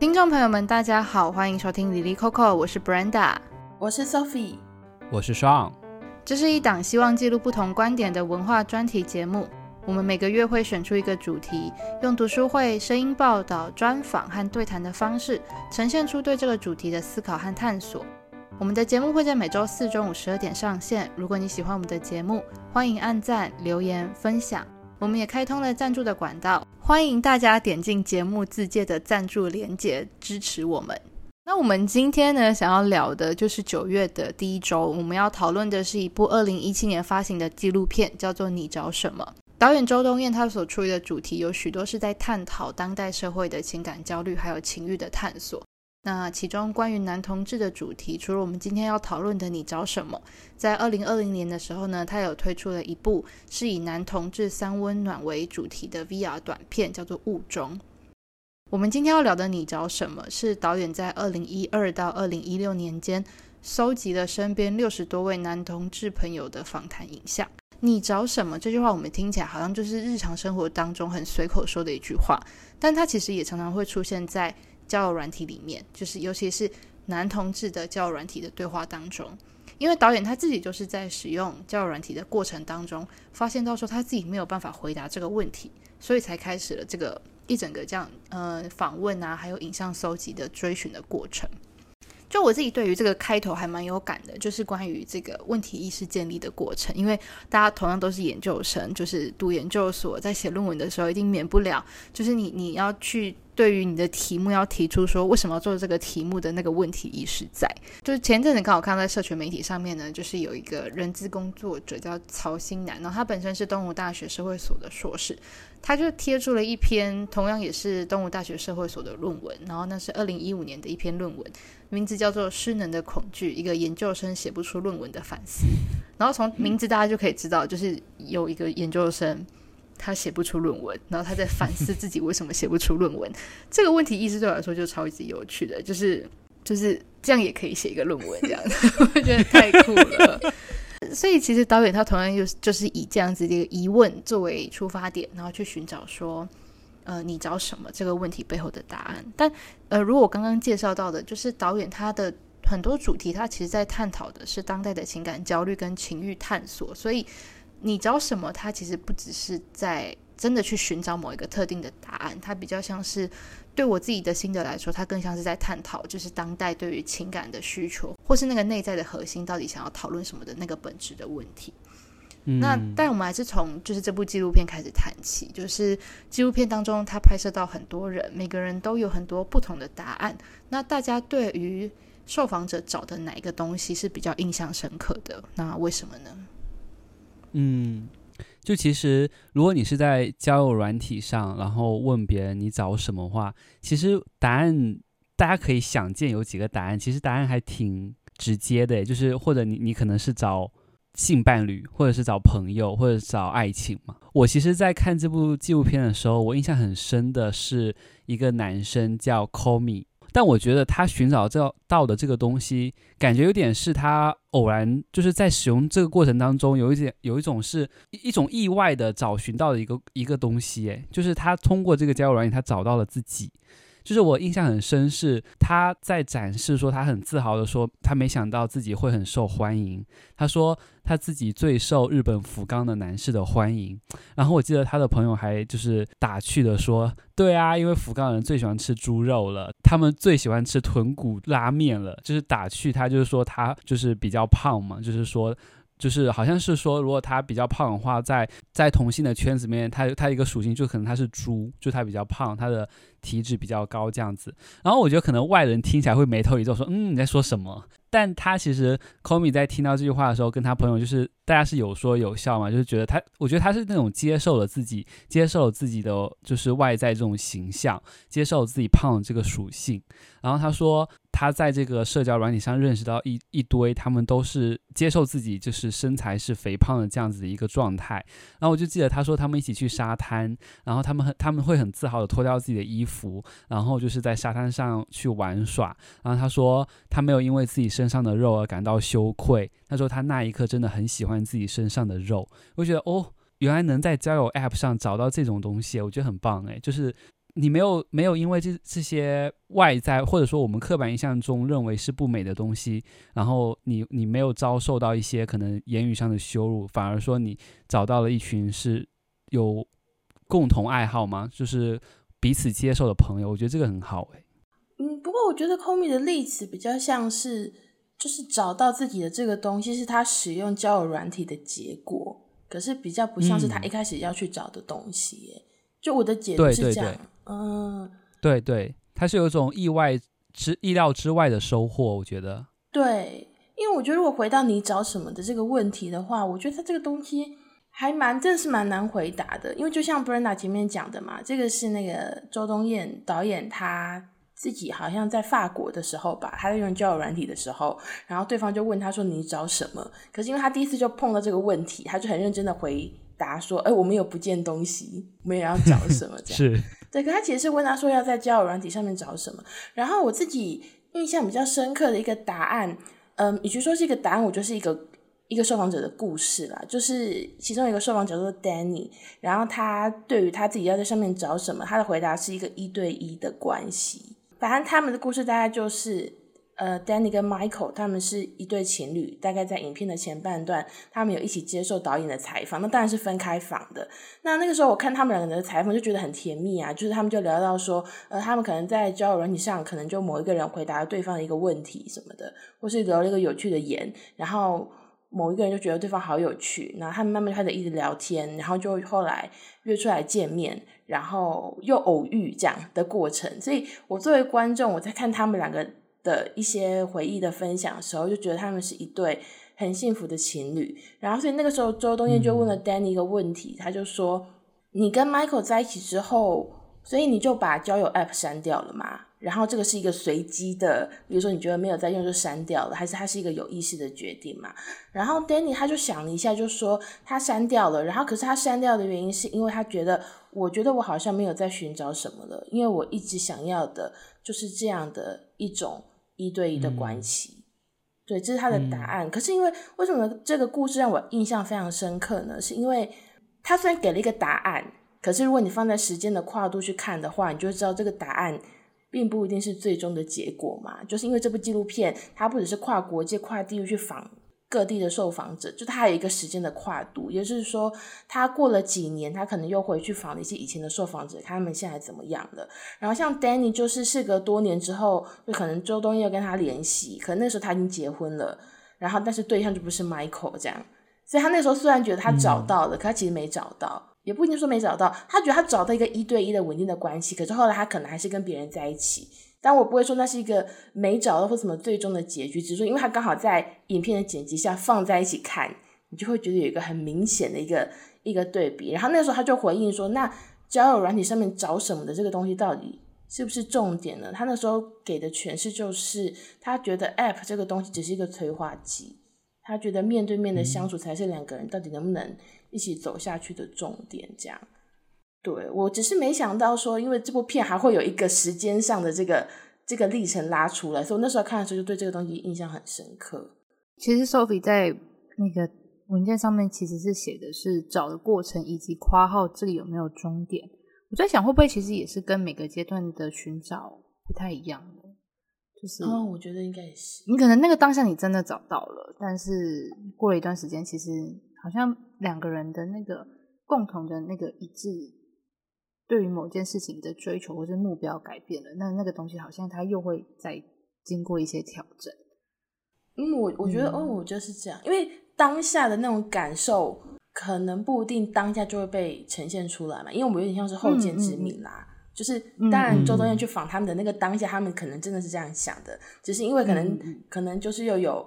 听众朋友们，大家好，欢迎收听 Lily Coco，我是 Brenda，我是 Sophie，我是 Sean。这是一档希望记录不同观点的文化专题节目。我们每个月会选出一个主题，用读书会、声音报道、专访和对谈的方式，呈现出对这个主题的思考和探索。我们的节目会在每周四中午十二点上线。如果你喜欢我们的节目，欢迎按赞、留言、分享。我们也开通了赞助的管道，欢迎大家点进节目自介的赞助链接支持我们。那我们今天呢，想要聊的就是九月的第一周，我们要讨论的是一部二零一七年发行的纪录片，叫做《你找什么》。导演周冬燕他所处理的主题有许多是在探讨当代社会的情感焦虑，还有情欲的探索。那其中关于男同志的主题，除了我们今天要讨论的“你找什么”，在二零二零年的时候呢，他有推出了一部是以男同志三温暖为主题的 VR 短片，叫做《雾中》。我们今天要聊的“你找什么”，是导演在二零一二到二零一六年间搜集了身边六十多位男同志朋友的访谈影像。“你找什么”这句话，我们听起来好像就是日常生活当中很随口说的一句话，但它其实也常常会出现在。交友软体里面，就是尤其是男同志的交友软体的对话当中，因为导演他自己就是在使用交友软体的过程当中，发现到说他自己没有办法回答这个问题，所以才开始了这个一整个这样呃访问啊，还有影像搜集的追寻的过程。就我自己对于这个开头还蛮有感的，就是关于这个问题意识建立的过程，因为大家同样都是研究生，就是读研究所，在写论文的时候，一定免不了，就是你你要去。对于你的题目要提出说为什么要做这个题目的那个问题意识在，就是前阵子刚好看到在社群媒体上面呢，就是有一个人资工作者叫曹新南，然后他本身是东吴大学社会所的硕士，他就贴出了一篇同样也是东吴大学社会所的论文，然后那是二零一五年的一篇论文，名字叫做《失能的恐惧》，一个研究生写不出论文的反思，然后从名字大家就可以知道，就是有一个研究生。他写不出论文，然后他在反思自己为什么写不出论文。这个问题意思对我来说就超级有趣的，就是就是这样也可以写一个论文，这样子 我觉得太酷了。所以其实导演他同样就是就是以这样子的一个疑问作为出发点，然后去寻找说，呃，你找什么这个问题背后的答案。但呃，如果我刚刚介绍到的，就是导演他的很多主题，他其实在探讨的是当代的情感焦虑跟情欲探索，所以。你找什么？他其实不只是在真的去寻找某一个特定的答案，他比较像是对我自己的心得来说，他更像是在探讨，就是当代对于情感的需求，或是那个内在的核心到底想要讨论什么的那个本质的问题。嗯、那但我们还是从就是这部纪录片开始谈起，就是纪录片当中他拍摄到很多人，每个人都有很多不同的答案。那大家对于受访者找的哪一个东西是比较印象深刻的？那为什么呢？嗯，就其实，如果你是在交友软体上，然后问别人你找什么话，其实答案大家可以想见有几个答案。其实答案还挺直接的，就是或者你你可能是找性伴侣，或者是找朋友，或者找爱情嘛。我其实，在看这部纪录片的时候，我印象很深的是一个男生叫 Komi。但我觉得他寻找这到的这个东西，感觉有点是他偶然就是在使用这个过程当中，有一点有一种是一种意外的找寻到的一个一个东西，哎，就是他通过这个交友软件，他找到了自己。就是我印象很深，是他在展示说他很自豪的说，他没想到自己会很受欢迎。他说他自己最受日本福冈的男士的欢迎。然后我记得他的朋友还就是打趣的说，对啊，因为福冈人最喜欢吃猪肉了，他们最喜欢吃豚骨拉面了。就是打趣他，就是说他就是比较胖嘛，就是说。就是好像是说，如果他比较胖的话，在在同性的圈子里面，他他一个属性就可能他是猪，就他比较胖，他的体脂比较高这样子。然后我觉得可能外人听起来会眉头一皱，说嗯，你在说什么？但他其实 Komi 在听到这句话的时候，跟他朋友就是大家是有说有笑嘛，就是觉得他，我觉得他是那种接受了自己，接受了自己的就是外在这种形象，接受自己胖的这个属性。然后他说，他在这个社交软体上认识到一一堆，他们都是接受自己就是身材是肥胖的这样子的一个状态。然后我就记得他说他们一起去沙滩，然后他们很他们会很自豪的脱掉自己的衣服，服然后就是在沙滩上去玩耍。然后他说他没有因为自己。身上的肉而感到羞愧。他说他那一刻真的很喜欢自己身上的肉。我觉得哦，原来能在交友 App 上找到这种东西，我觉得很棒诶。就是你没有没有因为这这些外在或者说我们刻板印象中认为是不美的东西，然后你你没有遭受到一些可能言语上的羞辱，反而说你找到了一群是有共同爱好吗？就是彼此接受的朋友，我觉得这个很好哎。嗯，不过我觉得 Komi 的例子比较像是，就是找到自己的这个东西是他使用交友软体的结果，可是比较不像是他一开始要去找的东西就我的解读是这样，嗯，对对，它是有一种意外之意料之外的收获，我觉得。对，因为我觉得如果回到你找什么的这个问题的话，我觉得他这个东西还蛮，真的是蛮难回答的。因为就像 Brenda 前面讲的嘛，这个是那个周冬燕导演他自己好像在法国的时候吧，他在用交友软体的时候，然后对方就问他说你找什么？可是因为他第一次就碰到这个问题，他就很认真的回。答说：“哎、欸，我们有不见东西，我们也要找什么？这样 是对。可他其实是问他说要在交友软体上面找什么。然后我自己印象比较深刻的一个答案，嗯，与其说是一个答案，我就是一个一个受访者的故事啦。就是其中一个受访者叫做 Danny，然后他对于他自己要在上面找什么，他的回答是一个一对一的关系。反正他们的故事大概就是。”呃，Danny 跟 Michael 他们是一对情侣，大概在影片的前半段，他们有一起接受导演的采访，那当然是分开访的。那那个时候我看他们两个人的采访，就觉得很甜蜜啊，就是他们就聊到说，呃，他们可能在交友软体上，可能就某一个人回答了对方的一个问题什么的，或是留了一个有趣的言，然后某一个人就觉得对方好有趣，然后他们慢慢开始一直聊天，然后就后来约出来见面，然后又偶遇这样的过程。所以我作为观众，我在看他们两个。的一些回忆的分享的时候，就觉得他们是一对很幸福的情侣。然后，所以那个时候周冬燕就问了 Danny 一个问题，他就说：“你跟 Michael 在一起之后，所以你就把交友 App 删掉了嘛？然后这个是一个随机的，比如说你觉得没有在用就删掉了，还是它是一个有意识的决定嘛？”然后 Danny 他就想了一下，就说他删掉了。然后可是他删掉的原因是因为他觉得，我觉得我好像没有在寻找什么了，因为我一直想要的就是这样的一种。一对一的关系，嗯、对，这是他的答案。嗯、可是因为为什么这个故事让我印象非常深刻呢？是因为他虽然给了一个答案，可是如果你放在时间的跨度去看的话，你就知道这个答案并不一定是最终的结果嘛。就是因为这部纪录片，它不只是跨国界、跨地域去访。各地的受访者，就他有一个时间的跨度，也就是说，他过了几年，他可能又回去访了一些以前的受访者，看他们现在怎么样了。然后像 Danny，就是事隔多年之后，就可能周东艳要跟他联系，可能那时候他已经结婚了，然后但是对象就不是 Michael 这样，所以他那时候虽然觉得他找到了，嗯、可他其实没找到，也不一定说没找到，他觉得他找到一个一对一的稳定的关系，可是后来他可能还是跟别人在一起。但我不会说那是一个没找到或什么最终的结局，只是说因为他刚好在影片的剪辑下放在一起看，你就会觉得有一个很明显的一个一个对比。然后那时候他就回应说：“那交友软体上面找什么的这个东西到底是不是重点呢？”他那时候给的诠释就是，他觉得 App 这个东西只是一个催化剂，他觉得面对面的相处才是两个人到底能不能一起走下去的重点，这样。对，我只是没想到说，因为这部片还会有一个时间上的这个这个历程拉出来，所以我那时候看的时候就对这个东西印象很深刻。其实 Sophie 在那个文件上面其实是写的是找的过程以及括号这里有没有终点。我在想会不会其实也是跟每个阶段的寻找不太一样的，就是哦，我觉得应该也是。你可能那个当下你真的找到了，但是过了一段时间，其实好像两个人的那个共同的那个一致。对于某件事情的追求或是目标改变了，那那个东西好像它又会再经过一些调整。嗯，我我觉得，嗯、哦，我觉得是这样，因为当下的那种感受可能不一定当下就会被呈现出来嘛，因为我们有点像是后见之明啦。嗯嗯、就是当然，周东艳去访他们的那个当下，他们可能真的是这样想的，只是因为可能、嗯、可能就是又有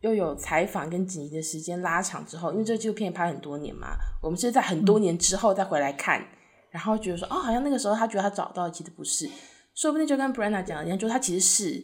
又有采访跟紧急的时间拉长之后，因为这个纪录片拍很多年嘛，我们是在很多年之后再回来看。嗯然后觉得说，哦，好像那个时候他觉得他找到的其实不是，说不定就跟 Brenna 讲的一样，就他其实是，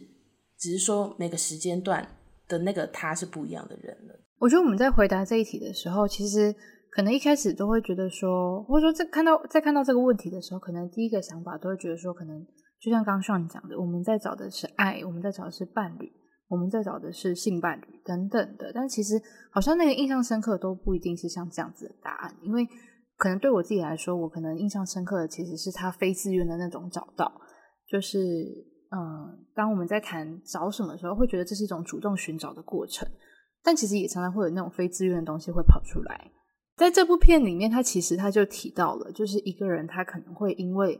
只是说每个时间段的那个他是不一样的人了。我觉得我们在回答这一题的时候，其实可能一开始都会觉得说，或者说在看到在看到这个问题的时候，可能第一个想法都会觉得说，可能就像刚刚 Sean 讲的，我们在找的是爱，我们在找的是伴侣，我们在找的是性伴侣等等的。但其实好像那个印象深刻都不一定是像这样子的答案，因为。可能对我自己来说，我可能印象深刻的其实是他非自愿的那种找到，就是嗯，当我们在谈找什么时候，会觉得这是一种主动寻找的过程，但其实也常常会有那种非自愿的东西会跑出来。在这部片里面，他其实他就提到了，就是一个人他可能会因为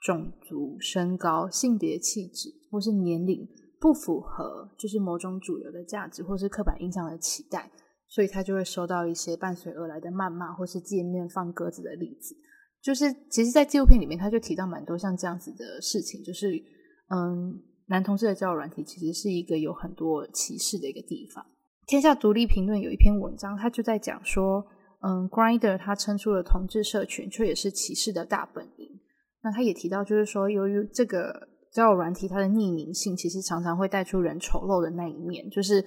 种族、身高、性别气质或是年龄不符合，就是某种主流的价值或是刻板印象的期待。所以他就会收到一些伴随而来的谩骂，或是见面放鸽子的例子。就是其实，在纪录片里面，他就提到蛮多像这样子的事情。就是，嗯，男同志的交友软体其实是一个有很多歧视的一个地方。天下独立评论有一篇文章，他就在讲说，嗯，Grinder 他撑出了同志社群，却也是歧视的大本营。那他也提到，就是说，由于这个交友软体它的匿名性，其实常常会带出人丑陋的那一面，就是。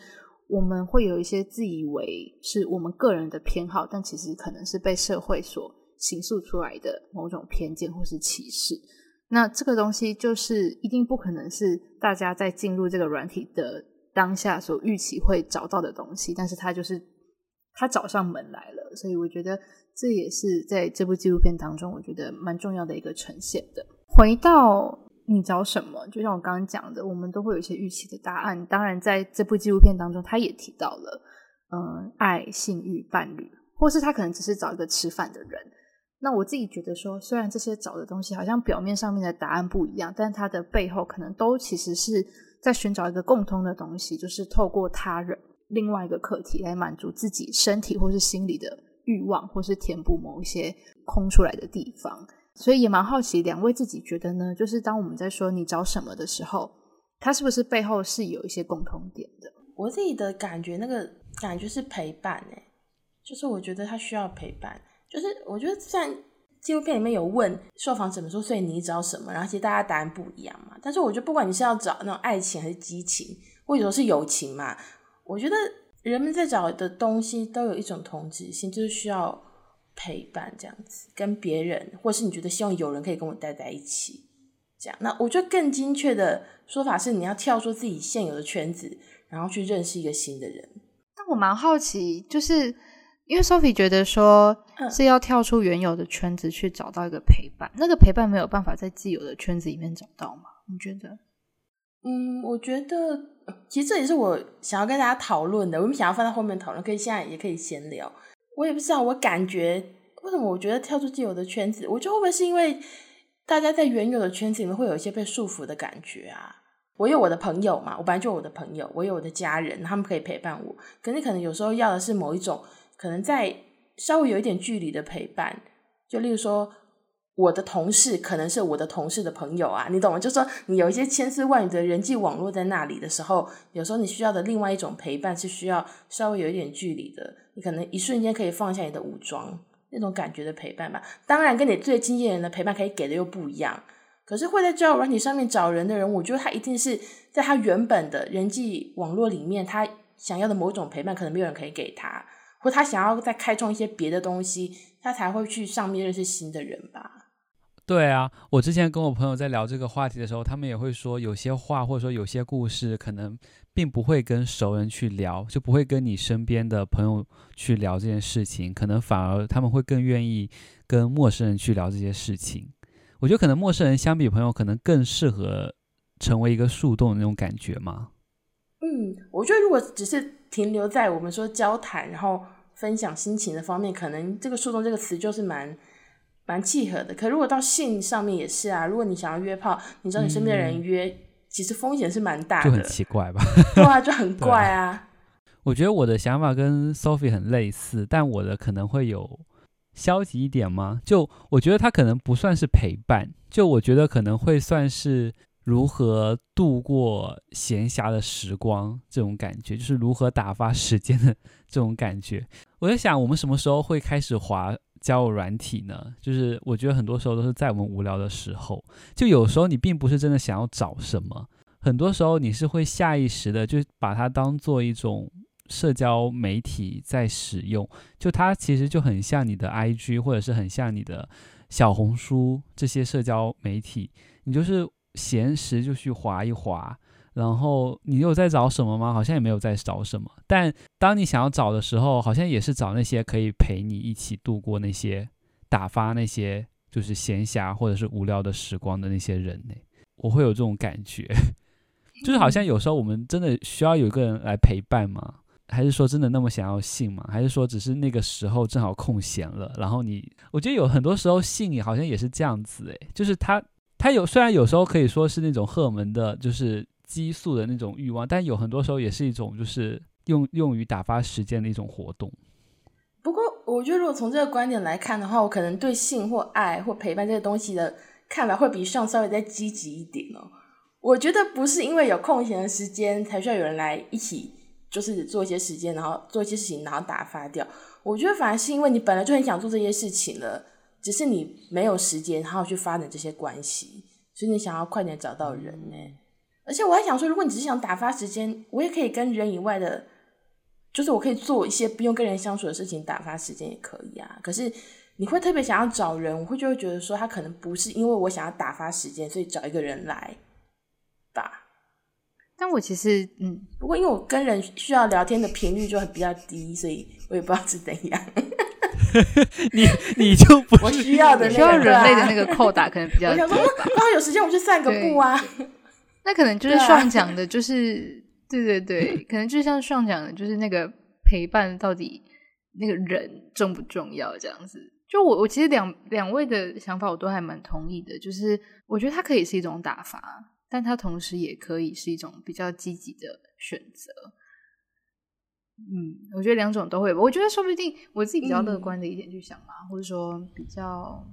我们会有一些自以为是我们个人的偏好，但其实可能是被社会所形塑出来的某种偏见或是歧视。那这个东西就是一定不可能是大家在进入这个软体的当下所预期会找到的东西，但是它就是它找上门来了。所以我觉得这也是在这部纪录片当中，我觉得蛮重要的一个呈现的。回到。你找什么？就像我刚刚讲的，我们都会有一些预期的答案。当然，在这部纪录片当中，他也提到了，嗯，爱、性欲、伴侣，或是他可能只是找一个吃饭的人。那我自己觉得说，虽然这些找的东西好像表面上面的答案不一样，但它的背后可能都其实是在寻找一个共通的东西，就是透过他人另外一个课题来满足自己身体或是心理的欲望，或是填补某一些空出来的地方。所以也蛮好奇，两位自己觉得呢？就是当我们在说你找什么的时候，它是不是背后是有一些共同点的？我自己的感觉，那个感觉是陪伴欸，就是我觉得他需要陪伴。就是我觉得像纪录片里面有问受访者们说，所以你找什么？然后其实大家答案不一样嘛。但是我觉得不管你是要找那种爱情还是激情，或者说是友情嘛，我觉得人们在找的东西都有一种同质性，就是需要。陪伴这样子，跟别人，或是你觉得希望有人可以跟我待在一起，这样。那我觉得更精确的说法是，你要跳出自己现有的圈子，然后去认识一个新的人。但我蛮好奇，就是因为 Sophie 觉得说是要跳出原有的圈子去找到一个陪伴，嗯、那个陪伴没有办法在既有的圈子里面找到吗？你觉得？嗯，我觉得其实这也是我想要跟大家讨论的。我们想要放在后面讨论，可以现在也可以闲聊。我也不知道，我感觉为什么我觉得跳出既有的圈子，我就会不会是因为大家在原有的圈子里面会有一些被束缚的感觉啊？我有我的朋友嘛，我本来就有我的朋友，我有我的家人，他们可以陪伴我。可是可能有时候要的是某一种，可能在稍微有一点距离的陪伴，就例如说。我的同事可能是我的同事的朋友啊，你懂吗？就说你有一些千丝万缕的人际网络在那里的时候，有时候你需要的另外一种陪伴是需要稍微有一点距离的，你可能一瞬间可以放下你的武装那种感觉的陪伴吧。当然，跟你最亲近人的陪伴可以给的又不一样。可是会在交友软体上面找人的人，我觉得他一定是在他原本的人际网络里面，他想要的某种陪伴可能没有人可以给他，或他想要再开创一些别的东西，他才会去上面认识新的人吧。对啊，我之前跟我朋友在聊这个话题的时候，他们也会说，有些话或者说有些故事，可能并不会跟熟人去聊，就不会跟你身边的朋友去聊这件事情，可能反而他们会更愿意跟陌生人去聊这些事情。我觉得可能陌生人相比朋友，可能更适合成为一个树洞那种感觉嘛。嗯，我觉得如果只是停留在我们说交谈，然后分享心情的方面，可能这个树洞这个词就是蛮。蛮契合的，可如果到性上面也是啊。如果你想要约炮，你知道你身边的人约，嗯、其实风险是蛮大的，就很奇怪吧？对啊，就很怪啊。我觉得我的想法跟 Sophie 很类似，但我的可能会有消极一点吗？就我觉得他可能不算是陪伴，就我觉得可能会算是如何度过闲暇的时光这种感觉，就是如何打发时间的 这种感觉。我在想，我们什么时候会开始滑？交友软体呢，就是我觉得很多时候都是在我们无聊的时候，就有时候你并不是真的想要找什么，很多时候你是会下意识的就把它当做一种社交媒体在使用，就它其实就很像你的 IG 或者是很像你的小红书这些社交媒体，你就是闲时就去划一划。然后你有在找什么吗？好像也没有在找什么。但当你想要找的时候，好像也是找那些可以陪你一起度过那些打发那些就是闲暇或者是无聊的时光的那些人呢？我会有这种感觉，就是好像有时候我们真的需要有一个人来陪伴吗？还是说真的那么想要性吗？还是说只是那个时候正好空闲了，然后你，我觉得有很多时候性也好像也是这样子诶，就是他他有虽然有时候可以说是那种荷尔蒙的，就是激素的那种欲望，但有很多时候也是一种就是用用于打发时间的一种活动。不过，我觉得如果从这个观点来看的话，我可能对性或爱或陪伴这些东西的看法会比上稍微再积极一点哦。我觉得不是因为有空闲的时间才需要有人来一起，就是做一些时间，然后做一些事情，然后打发掉。我觉得反而是因为你本来就很想做这些事情了，只是你没有时间，然后去发展这些关系，所以你想要快点找到人呢。而且我还想说，如果你只是想打发时间，我也可以跟人以外的。就是我可以做一些不用跟人相处的事情，打发时间也可以啊。可是你会特别想要找人，我会就会觉得说他可能不是因为我想要打发时间，所以找一个人来吧。但我其实嗯，不过因为我跟人需要聊天的频率就很比较低，所以我也不知道是怎样。你你就不我需要的那个需要人类的那个扣打可能比较低。我想说刚好有时间我去散个步啊。那可能就是上讲的，就是。对对对，可能就像上讲的，就是那个陪伴到底那个人重不重要这样子。就我我其实两两位的想法我都还蛮同意的，就是我觉得它可以是一种打发，但它同时也可以是一种比较积极的选择。嗯，我觉得两种都会吧。我觉得说不定我自己比较乐观的一点去想嘛，嗯、或者说比较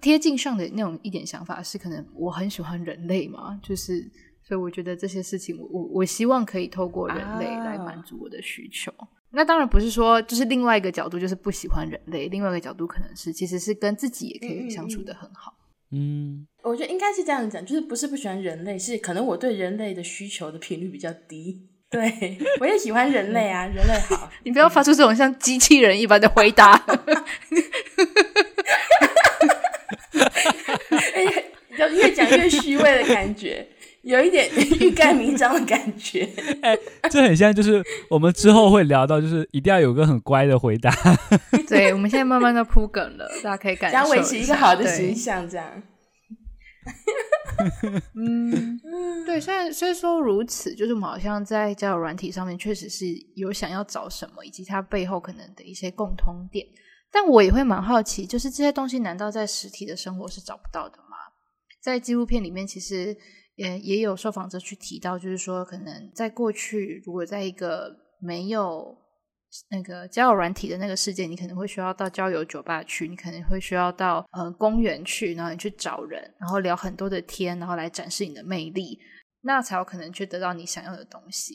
贴近上的那种一点想法是，可能我很喜欢人类嘛，就是。所以我觉得这些事情我，我我我希望可以透过人类来满足我的需求。啊、那当然不是说，就是另外一个角度，就是不喜欢人类；另外一个角度，可能是其实是跟自己也可以相处的很好。嗯，我觉得应该是这样讲，就是不是不喜欢人类，是可能我对人类的需求的频率比较低。对，我也喜欢人类啊，人类好。你不要发出这种像机器人一般的回答。哎呀，越讲越虚伪的感觉。有一点欲盖弥彰的感觉，哎，这很像，就是我们之后会聊到，就是一定要有个很乖的回答。对，我们现在慢慢的铺梗了，大家可以感受，想维持一个好的形象，这样。嗯，对，虽然虽说如此，就是我们好像在交友软体上面确实是有想要找什么，以及它背后可能的一些共通点，但我也会蛮好奇，就是这些东西难道在实体的生活是找不到的吗？在纪录片里面，其实。也也有受访者去提到，就是说，可能在过去，如果在一个没有那个交友软体的那个世界，你可能会需要到交友酒吧去，你可能会需要到呃公园去，然后你去找人，然后聊很多的天，然后来展示你的魅力，那才有可能去得到你想要的东西。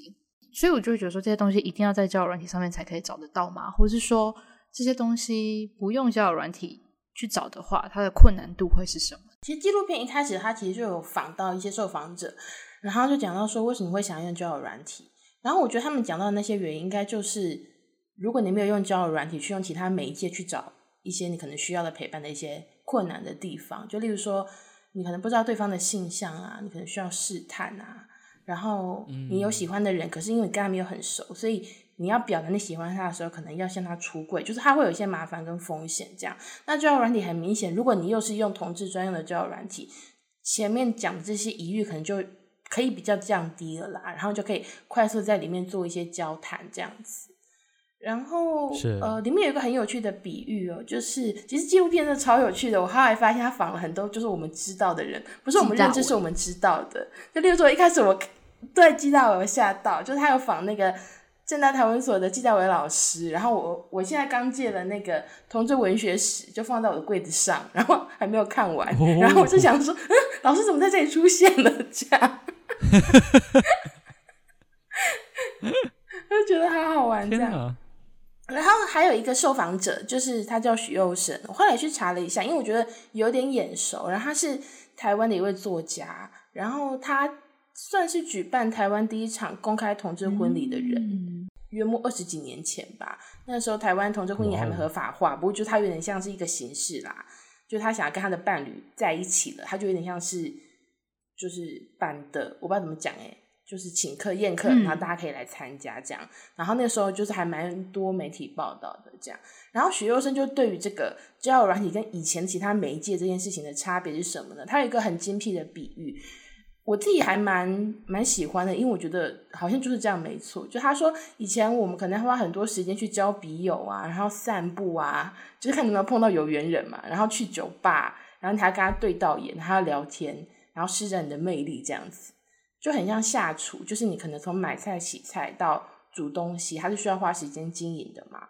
所以我就会觉得说，这些东西一定要在交友软体上面才可以找得到吗？或是说，这些东西不用交友软体去找的话，它的困难度会是什么？其实纪录片一开始，他其实就有访到一些受访者，然后就讲到说，为什么会想要用交友软体？然后我觉得他们讲到的那些原因，应该就是如果你没有用交友软体，去用其他媒介去找一些你可能需要的陪伴的一些困难的地方，就例如说，你可能不知道对方的性向啊，你可能需要试探啊，然后你有喜欢的人，可是因为你跟他没有很熟，所以。你要表达你喜欢他的时候，可能要向他出柜，就是他会有一些麻烦跟风险这样。那交友软体很明显，如果你又是用同志专用的交友软体，前面讲的这些疑虑可能就可以比较降低了啦，然后就可以快速在里面做一些交谈这样子。然后呃，里面有一个很有趣的比喻哦，就是其实纪录片是超有趣的。我后来发现他访了很多就是我们知道的人，不是我们认知，是我们知道的。就例如说一开始我对纪大伟吓到，就是他有访那个。政大台文所的纪大伟老师，然后我我现在刚借了那个同志文学史，就放在我的柜子上，然后还没有看完，哦、然后我就想说，嗯，老师怎么在这里出现了？这样，就觉得好好玩这样。然后还有一个受访者，就是他叫许佑生，我后来去查了一下，因为我觉得有点眼熟，然后他是台湾的一位作家，然后他算是举办台湾第一场公开同志婚礼的人。嗯约莫二十几年前吧，那时候台湾同志婚姻还没合法化，不过就他有点像是一个形式啦，就他想要跟他的伴侣在一起了，他就有点像是就是办的，我不知道怎么讲诶，就是请客宴客，然后大家可以来参加这样。嗯、然后那个时候就是还蛮多媒体报道的这样。然后许优生就对于这个交友软体跟以前其他媒介这件事情的差别是什么呢？他有一个很精辟的比喻，我自己还蛮蛮喜欢的，因为我觉得好像就是这样没错。就他说以前我们可能花很多时间去交笔友啊，然后散步啊，就是看有没有碰到有缘人嘛，然后去酒吧，然后你还跟他对到眼，还要聊天，然后施展你的魅力这样子。就很像下厨，就是你可能从买菜、洗菜到煮东西，它是需要花时间经营的嘛。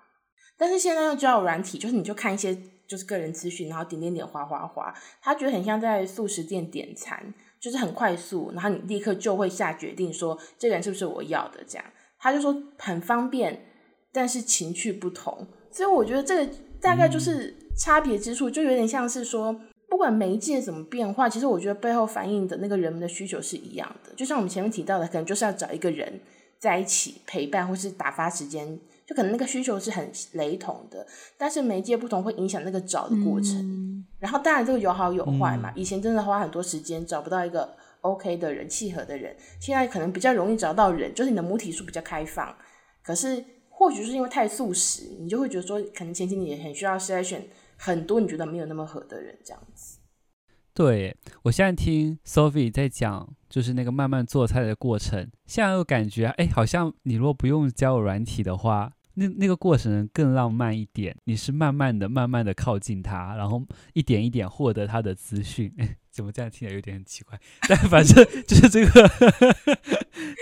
但是现在用交友软体，就是你就看一些就是个人资讯，然后点点点、划划划，他觉得很像在素食店点餐，就是很快速，然后你立刻就会下决定说这个人是不是我要的这样。他就说很方便，但是情趣不同，所以我觉得这个大概就是差别之处，就有点像是说。不管媒介怎么变化，其实我觉得背后反映的那个人们的需求是一样的。就像我们前面提到的，可能就是要找一个人在一起陪伴，或是打发时间，就可能那个需求是很雷同的。但是媒介不同，会影响那个找的过程。嗯、然后当然这个有好有坏嘛。以前真的花很多时间找不到一个 OK 的人、契合的人，现在可能比较容易找到人，就是你的母体数比较开放。可是或许是因为太素食，你就会觉得说，可能前期你也很需要筛选。很多你觉得没有那么合的人，这样子。对，我现在听 Sophie 在讲，就是那个慢慢做菜的过程，现在又感觉，哎，好像你如果不用交友软体的话，那那个过程更浪漫一点。你是慢慢的、慢慢的靠近他，然后一点一点获得他的资讯。怎么这样听起来有点很奇怪？但反正 就是这个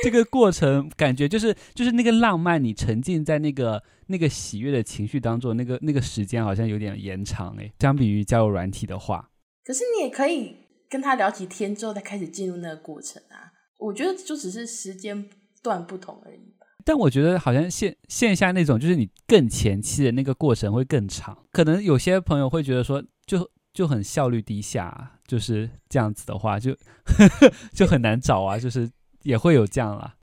这个过程，感觉就是就是那个浪漫，你沉浸在那个那个喜悦的情绪当中，那个那个时间好像有点延长哎。相比于交友软体的话，可是你也可以跟他聊几天之后再开始进入那个过程啊。我觉得就只是时间段不同而已。但我觉得好像线线下那种，就是你更前期的那个过程会更长。可能有些朋友会觉得说，就。就很效率低下，就是这样子的话，就呵呵就很难找啊，就是也会有这样啦。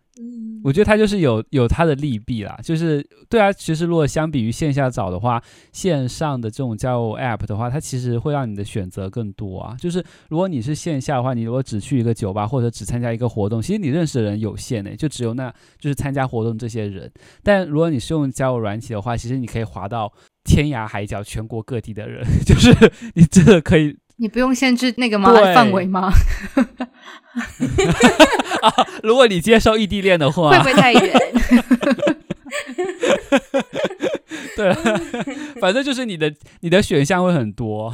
我觉得它就是有有它的利弊啦，就是对啊，其实如果相比于线下找的话，线上的这种交友 App 的话，它其实会让你的选择更多啊。就是如果你是线下的话，你如果只去一个酒吧或者只参加一个活动，其实你认识的人有限诶，就只有那就是参加活动这些人。但如果你是用交友软体的话，其实你可以滑到。天涯海角，全国各地的人，就是你真的可以，你不用限制那个吗？范围吗？啊，如果你接受异地恋的话，会不会太远？对，反正就是你的你的选项会很多。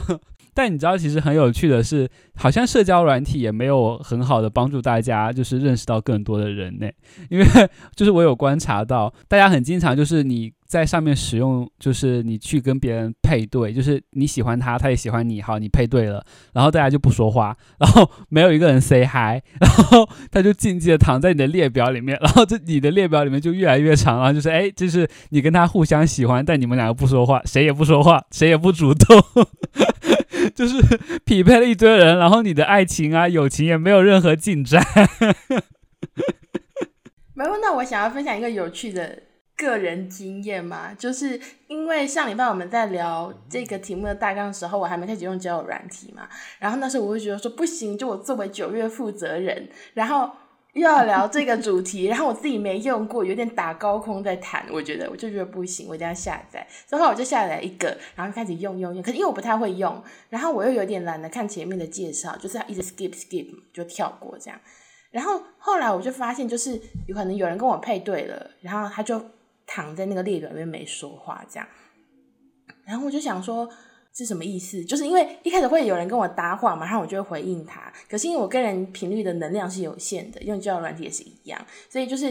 但你知道，其实很有趣的是，好像社交软体也没有很好的帮助大家，就是认识到更多的人呢。因为就是我有观察到，大家很经常就是你在上面使用，就是你去跟别人配对，就是你喜欢他，他也喜欢你，好，你配对了，然后大家就不说话，然后没有一个人 say hi，然后他就静静的躺在你的列表里面，然后这你的列表里面就越来越长了，就是哎，就是你跟他互相喜欢，但你们两个不说话，谁也不说话，谁也不主动。就是匹配了一堆人，然后你的爱情啊、友情也没有任何进展。没有，那我想要分享一个有趣的个人经验嘛，就是因为上礼拜我们在聊这个题目的大纲的时候，我还没开始用交友软体嘛，然后那时候我会觉得说不行，就我作为九月负责人，然后。又要聊这个主题，然后我自己没用过，有点打高空在谈，我觉得我就觉得不行，我一定要下载。之后我就下载一个，然后开始用用用。可是因为我不太会用，然后我又有点懒得看前面的介绍，就是要一直 skip skip 就跳过这样。然后后来我就发现，就是有可能有人跟我配对了，然后他就躺在那个列表里面没说话这样。然后我就想说。是什么意思？就是因为一开始会有人跟我搭话嘛，然后我就会回应他。可是因为我个人频率的能量是有限的，用交友软体也是一样，所以就是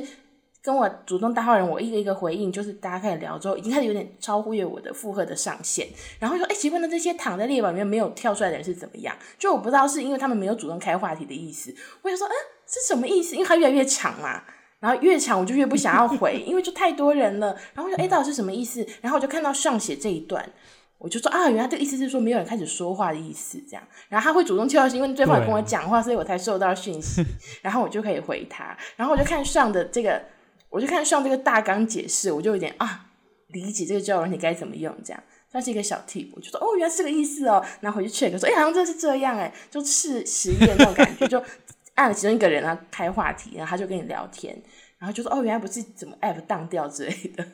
跟我主动搭话人，我一个一个回应，就是大家开始聊之后，已经开始有点超乎于我的负荷的上限。然后说，哎，奇怪，那这些躺在列表里面没有跳出来的人是怎么样？就我不知道是因为他们没有主动开话题的意思。我想说，嗯，是什么意思？因为他越来越长嘛，然后越长我就越不想要回，因为就太多人了。然后我说，哎，到底是什么意思？然后我就看到上写这一段。我就说啊，原来这个意思是说没有人开始说话的意思，这样。然后他会主动跳，是因为对方也跟我讲话，所以我才收到讯息，然后我就可以回他。然后我就看上的这个，我就看上这个大纲解释，我就有点啊，理解这个交友软体该怎么用，这样算是一个小 tip。我就说哦，原来是这个意思哦。然后回去 check 说，哎，好像真的是这样，哎，就试实验那种感觉，就按了其中一个人啊开话题，然后他就跟你聊天，然后就说哦，原来不是怎么 app 当掉之类的。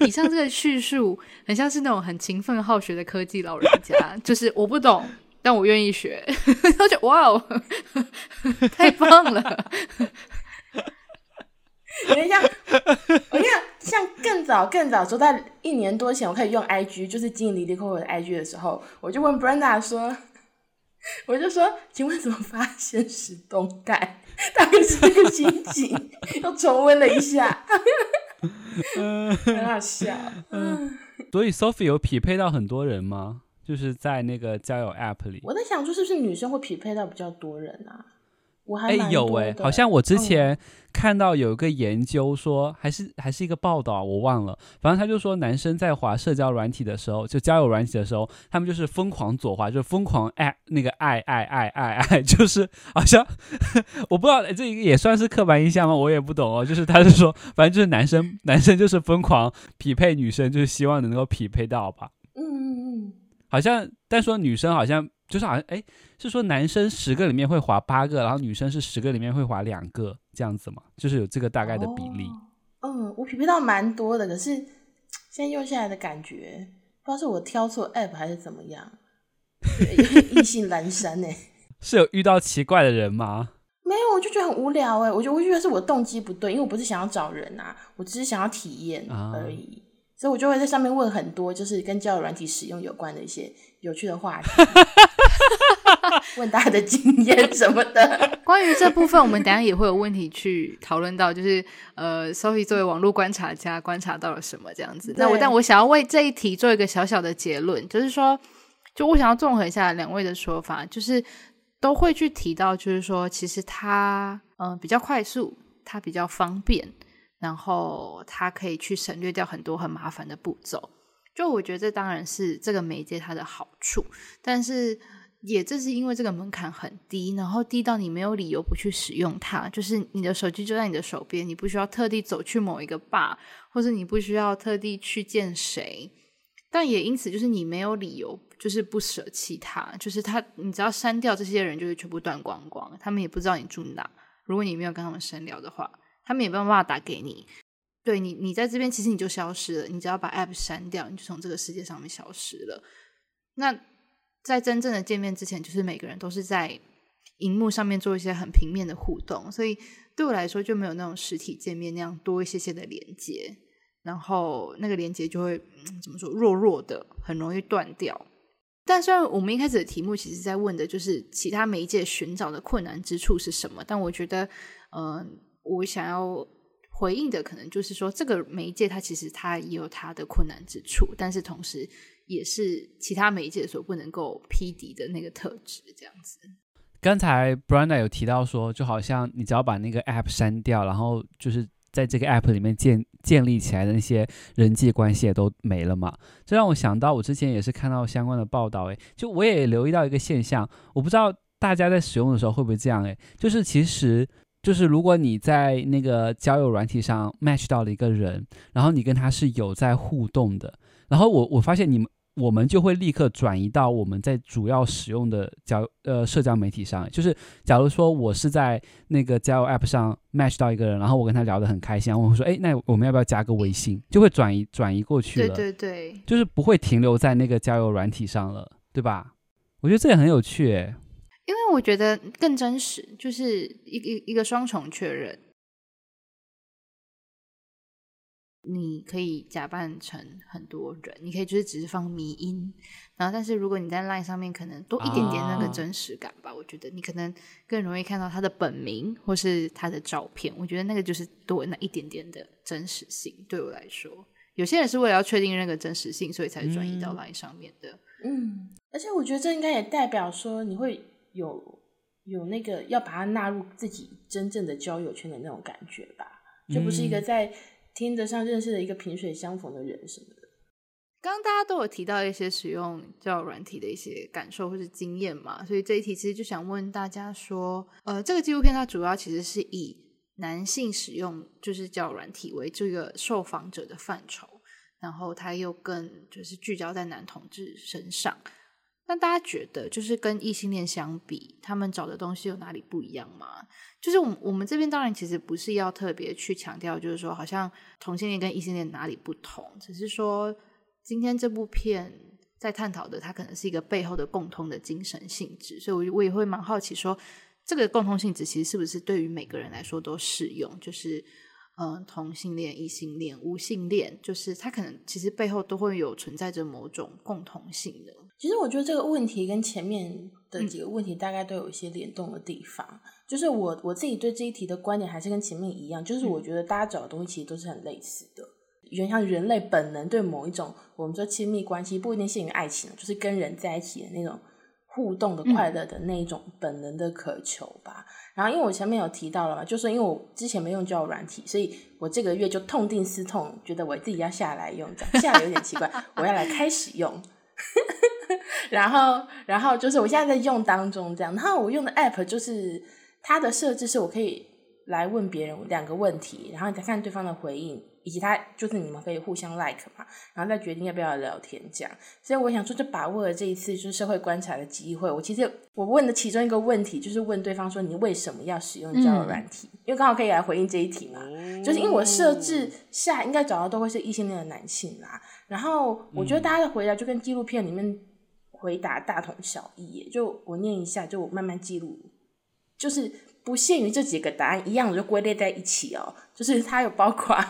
以上这个叙述很像是那种很勤奋好学的科技老人家，就是我不懂，但我愿意学。他就哇哦，太棒了！等一下，我跟你讲，像更早更早，说在一年多前，我开始用 IG，就是经营 LiLiCoCo 的 IG 的时候，我就问 Brenda 说，我就说，请问怎么发现石东盖？大概是这个心情，又重温了一下。很好笑。嗯，所以 Sophie 有匹配到很多人吗？就是在那个交友 App 里。我在想，说是不是女生会匹配到比较多人啊？我还哎有哎，好像我之前看到有一个研究说，还是还是一个报道，我忘了。反正他就说，男生在滑社交软体的时候，就交友软体的时候，他们就是疯狂左滑，就是疯狂爱那个爱爱爱爱爱，就是好像我不知道这个也算是刻板印象吗？我也不懂哦。就是他是说，反正就是男生男生就是疯狂匹配女生，就是希望能够匹配到吧。嗯嗯嗯。好像但说女生好像。就是好像哎，是说男生十个里面会滑八个，然后女生是十个里面会滑两个这样子吗？就是有这个大概的比例。哦、嗯，我匹配到蛮多的，可是现在用下来的感觉，不知道是我挑错 app 还是怎么样，意兴阑珊呢。是有遇到奇怪的人吗？没有，我就觉得很无聊哎，我觉得我觉得是我动机不对，因为我不是想要找人啊，我只是想要体验而已，啊、所以我就会在上面问很多，就是跟交友软体使用有关的一些有趣的话题。问大家的经验什么的。关于这部分，我们等下也会有问题去讨论到，就是呃，Sophie 作为网络观察家，观察到了什么这样子。那我但我想要为这一题做一个小小的结论，就是说，就我想要综合一下两位的说法，就是都会去提到，就是说，其实它嗯、呃、比较快速，它比较方便，然后它可以去省略掉很多很麻烦的步骤。就我觉得这当然是这个媒介它的好处，但是。也正是因为这个门槛很低，然后低到你没有理由不去使用它，就是你的手机就在你的手边，你不需要特地走去某一个坝或者你不需要特地去见谁，但也因此就是你没有理由就是不舍弃它，就是它，你只要删掉这些人，就是全部断光光，他们也不知道你住哪。如果你没有跟他们深聊的话，他们也没有办法打给你。对你，你在这边其实你就消失了，你只要把 app 删掉，你就从这个世界上面消失了。那。在真正的见面之前，就是每个人都是在荧幕上面做一些很平面的互动，所以对我来说就没有那种实体见面那样多一些些的连接，然后那个连接就会怎么说弱弱的，很容易断掉。但虽然我们一开始的题目其实在问的就是其他媒介寻找的困难之处是什么，但我觉得，嗯、我想要回应的可能就是说，这个媒介它其实它也有它的困难之处，但是同时。也是其他媒介所不能够匹敌的那个特质，这样子。刚才 Brenda 有提到说，就好像你只要把那个 App 删掉，然后就是在这个 App 里面建建立起来的那些人际关系也都没了嘛。这让我想到，我之前也是看到相关的报道，诶，就我也留意到一个现象，我不知道大家在使用的时候会不会这样，诶，就是其实就是如果你在那个交友软体上 match 到了一个人，然后你跟他是有在互动的，然后我我发现你们。我们就会立刻转移到我们在主要使用的交呃社交媒体上，就是假如说我是在那个交友 App 上 match 到一个人，然后我跟他聊得很开心，我会说，哎，那我们要不要加个微信？就会转移转移过去了，对对对，就是不会停留在那个交友软体上了，对吧？我觉得这也很有趣，诶，因为我觉得更真实，就是一一一个双重确认。你可以假扮成很多人，你可以就是只是放迷音，然后但是如果你在 LINE 上面可能多一点点那个真实感吧，啊、我觉得你可能更容易看到他的本名或是他的照片，我觉得那个就是多那一点点的真实性。对我来说，有些人是为了要确定那个真实性，所以才转移到 LINE 上面的。嗯，而且我觉得这应该也代表说你会有有那个要把它纳入自己真正的交友圈的那种感觉吧，就不是一个在。听得上认识的一个萍水相逢的人什么的，刚刚大家都有提到一些使用交友软体的一些感受或是经验嘛，所以这一题其实就想问大家说，呃，这个纪录片它主要其实是以男性使用就是交友软体为这个受访者的范畴，然后它又更就是聚焦在男同志身上。那大家觉得，就是跟异性恋相比，他们找的东西有哪里不一样吗？就是我们我们这边当然其实不是要特别去强调，就是说好像同性恋跟异性恋哪里不同，只是说今天这部片在探讨的，它可能是一个背后的共通的精神性质，所以我我也会蛮好奇说，这个共通性质其实是不是对于每个人来说都适用？就是。嗯，同性恋、异性恋、无性恋，就是它可能其实背后都会有存在着某种共同性的。其实我觉得这个问题跟前面的几个问题大概都有一些联动的地方。嗯、就是我我自己对这一题的观点还是跟前面一样，就是我觉得大家找的东西其实都是很类似的。原像人类本能对某一种我们说亲密关系，不一定限于爱情，就是跟人在一起的那种互动的快乐的那一种本能的渴求吧。嗯然后，因为我前面有提到了嘛，就是因为我之前没用交友软体，所以我这个月就痛定思痛，觉得我自己要下来用，这样 下来有点奇怪，我要来开始用。然后，然后就是我现在在用当中，这样。然后我用的 app 就是它的设置是我可以来问别人两个问题，然后你再看对方的回应。以及他就是你们可以互相 like 嘛，然后再决定要不要聊天这样。所以我想说，就把握了这一次就是社会观察的机会。我其实我问的其中一个问题就是问对方说：“你为什么要使用交友软体？”嗯、因为刚好可以来回应这一题嘛。嗯、就是因为我设置下应该找到都会是异性恋的男性啦。然后我觉得大家的回答就跟纪录片里面回答大同小异。就我念一下，就我慢慢记录，就是不限于这几个答案一样，我就归类在一起哦。就是它有包括。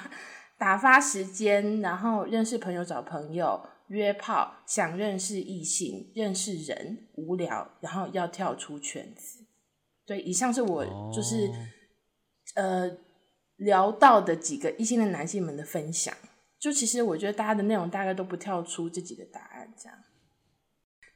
打发时间，然后认识朋友、找朋友、约炮、想认识异性、认识人、无聊，然后要跳出圈子。对，以上是我就是、哦、呃聊到的几个异性的男性们的分享。就其实我觉得大家的内容大概都不跳出这几个答案这样。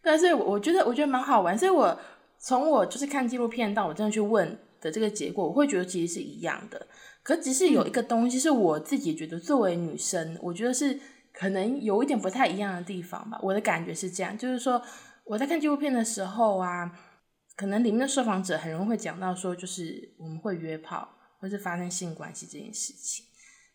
但是我觉得我觉得蛮好玩，所以我从我就是看纪录片到我真的去问的这个结果，我会觉得其实是一样的。可只是有一个东西是我自己觉得，作为女生，我觉得是可能有一点不太一样的地方吧。我的感觉是这样，就是说我在看纪录片的时候啊，可能里面的受访者很容易会讲到说，就是我们会约炮或是发生性关系这件事情。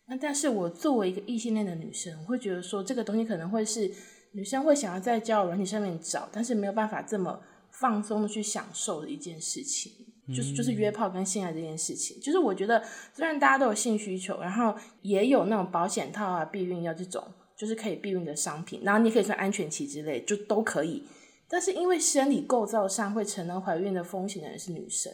那但是我作为一个异性恋的女生，我会觉得说这个东西可能会是女生会想要在交友软体上面找，但是没有办法这么放松的去享受的一件事情。就是就是约炮跟性爱这件事情，就是我觉得虽然大家都有性需求，然后也有那种保险套啊、避孕药这种，就是可以避孕的商品，然后你可以算安全期之类，就都可以。但是因为生理构造上会承认怀孕的风险的人是女生，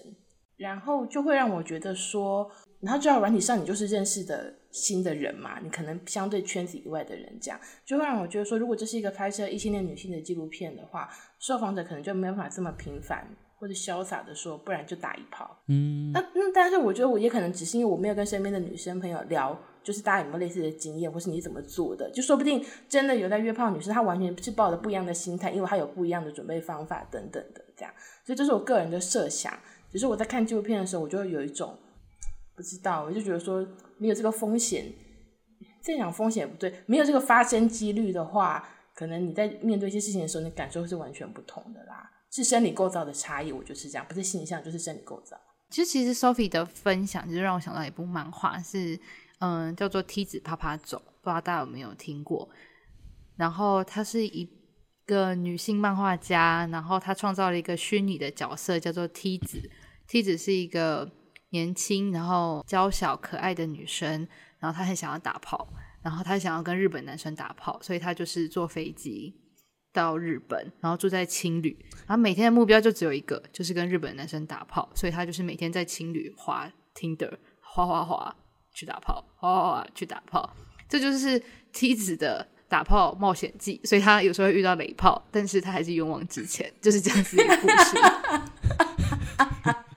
然后就会让我觉得说，然后就要软体上你就是认识的新的人嘛，你可能相对圈子以外的人这样，就会让我觉得说，如果这是一个拍摄异性恋女性的纪录片的话，受访者可能就没有办法这么频繁。或者潇洒的说，不然就打一炮。嗯，那那但是我觉得我也可能只是因为我没有跟身边的女生朋友聊，就是大家有没有类似的经验，或是你怎么做的，就说不定真的有在约炮女生，她完全是抱着不一样的心态，因为她有不一样的准备方法等等的这样。所以这是我个人的设想。只是我在看纪录片的时候，我就有一种不知道，我就觉得说没有这个风险，这样风险也不对，没有这个发生几率的话，可能你在面对一些事情的时候，你感受是完全不同的啦。是生理构造的差异，我就是这样，不是形象，就是生理构造。其实，其实 Sophie 的分享就是让我想到一部漫画，是嗯，叫做《梯子啪啪走》，不知道大家有没有听过？然后，她是一个女性漫画家，然后她创造了一个虚拟的角色，叫做梯子。梯子是一个年轻、然后娇小可爱的女生，然后她很想要打炮，然后她想要跟日本男生打炮，所以她就是坐飞机。到日本，然后住在青旅，然后每天的目标就只有一个，就是跟日本男生打炮，所以他就是每天在青旅滑 Tinder，滑滑滑去打炮，滑滑滑去打炮，这就是梯子的打炮冒险记。所以他有时候会遇到雷炮，但是他还是勇往直前，就是这样子一个故事。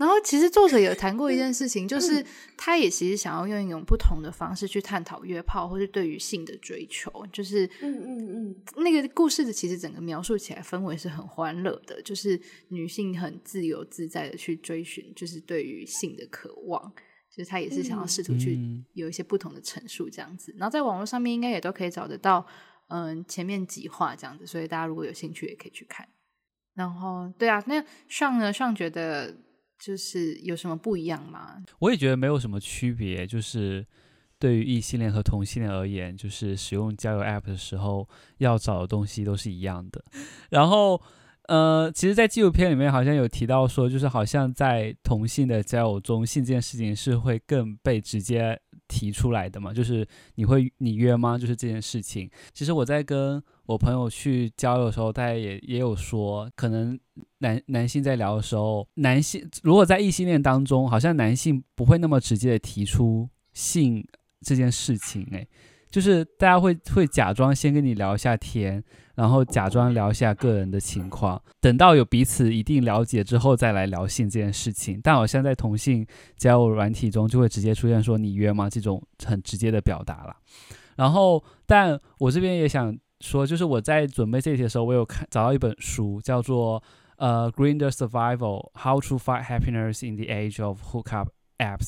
然后，其实作者有谈过一件事情，就是他也其实想要用一种不同的方式去探讨约炮，或是对于性的追求。就是，嗯嗯嗯，那个故事的其实整个描述起来氛围是很欢乐的，就是女性很自由自在的去追寻，就是对于性的渴望。就是他也是想要试图去有一些不同的陈述这样子。然后在网络上面应该也都可以找得到，嗯，前面几话这样子。所以大家如果有兴趣也可以去看。然后，对啊，那上呢上觉得。就是有什么不一样吗？我也觉得没有什么区别，就是对于异性恋和同性恋而言，就是使用交友 App 的时候要找的东西都是一样的。然后，呃，其实，在纪录片里面好像有提到说，就是好像在同性的交友中，性这件事情是会更被直接提出来的嘛？就是你会你约吗？就是这件事情。其实我在跟我朋友去交流的时候，大家也也有说，可能男男性在聊的时候，男性如果在异性恋当中，好像男性不会那么直接的提出性这件事情，诶，就是大家会会假装先跟你聊一下天，然后假装聊一下个人的情况，等到有彼此一定了解之后再来聊性这件事情。但好像在同性交友软体中，就会直接出现说你约吗这种很直接的表达了。然后，但我这边也想。说就是我在准备这些的时候，我有看找到一本书，叫做呃《Grindr Survival: How to Find Happiness in the Age of Hookup Apps》。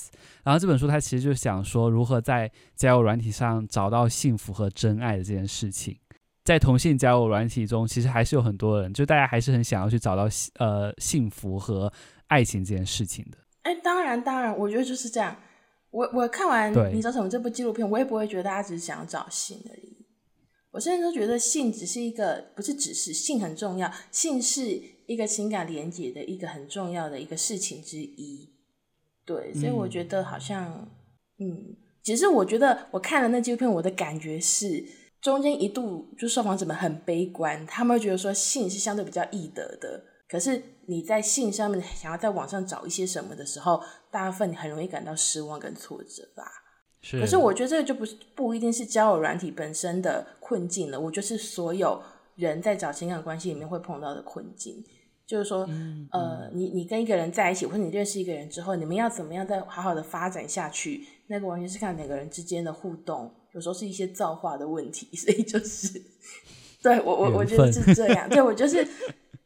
然后这本书它其实就想说如何在交友软体上找到幸福和真爱的这件事情。在同性交友软体中，其实还是有很多人，就大家还是很想要去找到呃幸福和爱情这件事情的。哎，当然当然，我觉得就是这样。我我看完你找什么这部纪录片，我也不会觉得大家只是想要找性而已。我现在都觉得性只是一个，不是只是性很重要，性是一个情感连接的一个很重要的一个事情之一。对，所以我觉得好像，嗯，嗯，其实我觉得我看了那纪录片，我的感觉是，中间一度就受访者们很悲观，他们会觉得说性是相对比较易得的，可是你在性上面想要在网上找一些什么的时候，大部分你很容易感到失望跟挫折吧。是，可是我觉得这个就不是不一定是交友软体本身的困境了，我觉得是所有人在找情感关系里面会碰到的困境。就是说，嗯、呃，你你跟一个人在一起，或者你认识一个人之后，你们要怎么样再好好的发展下去？那个完全是看两个人之间的互动，有时候是一些造化的问题，所以就是，对我我我觉得是这样，对我就是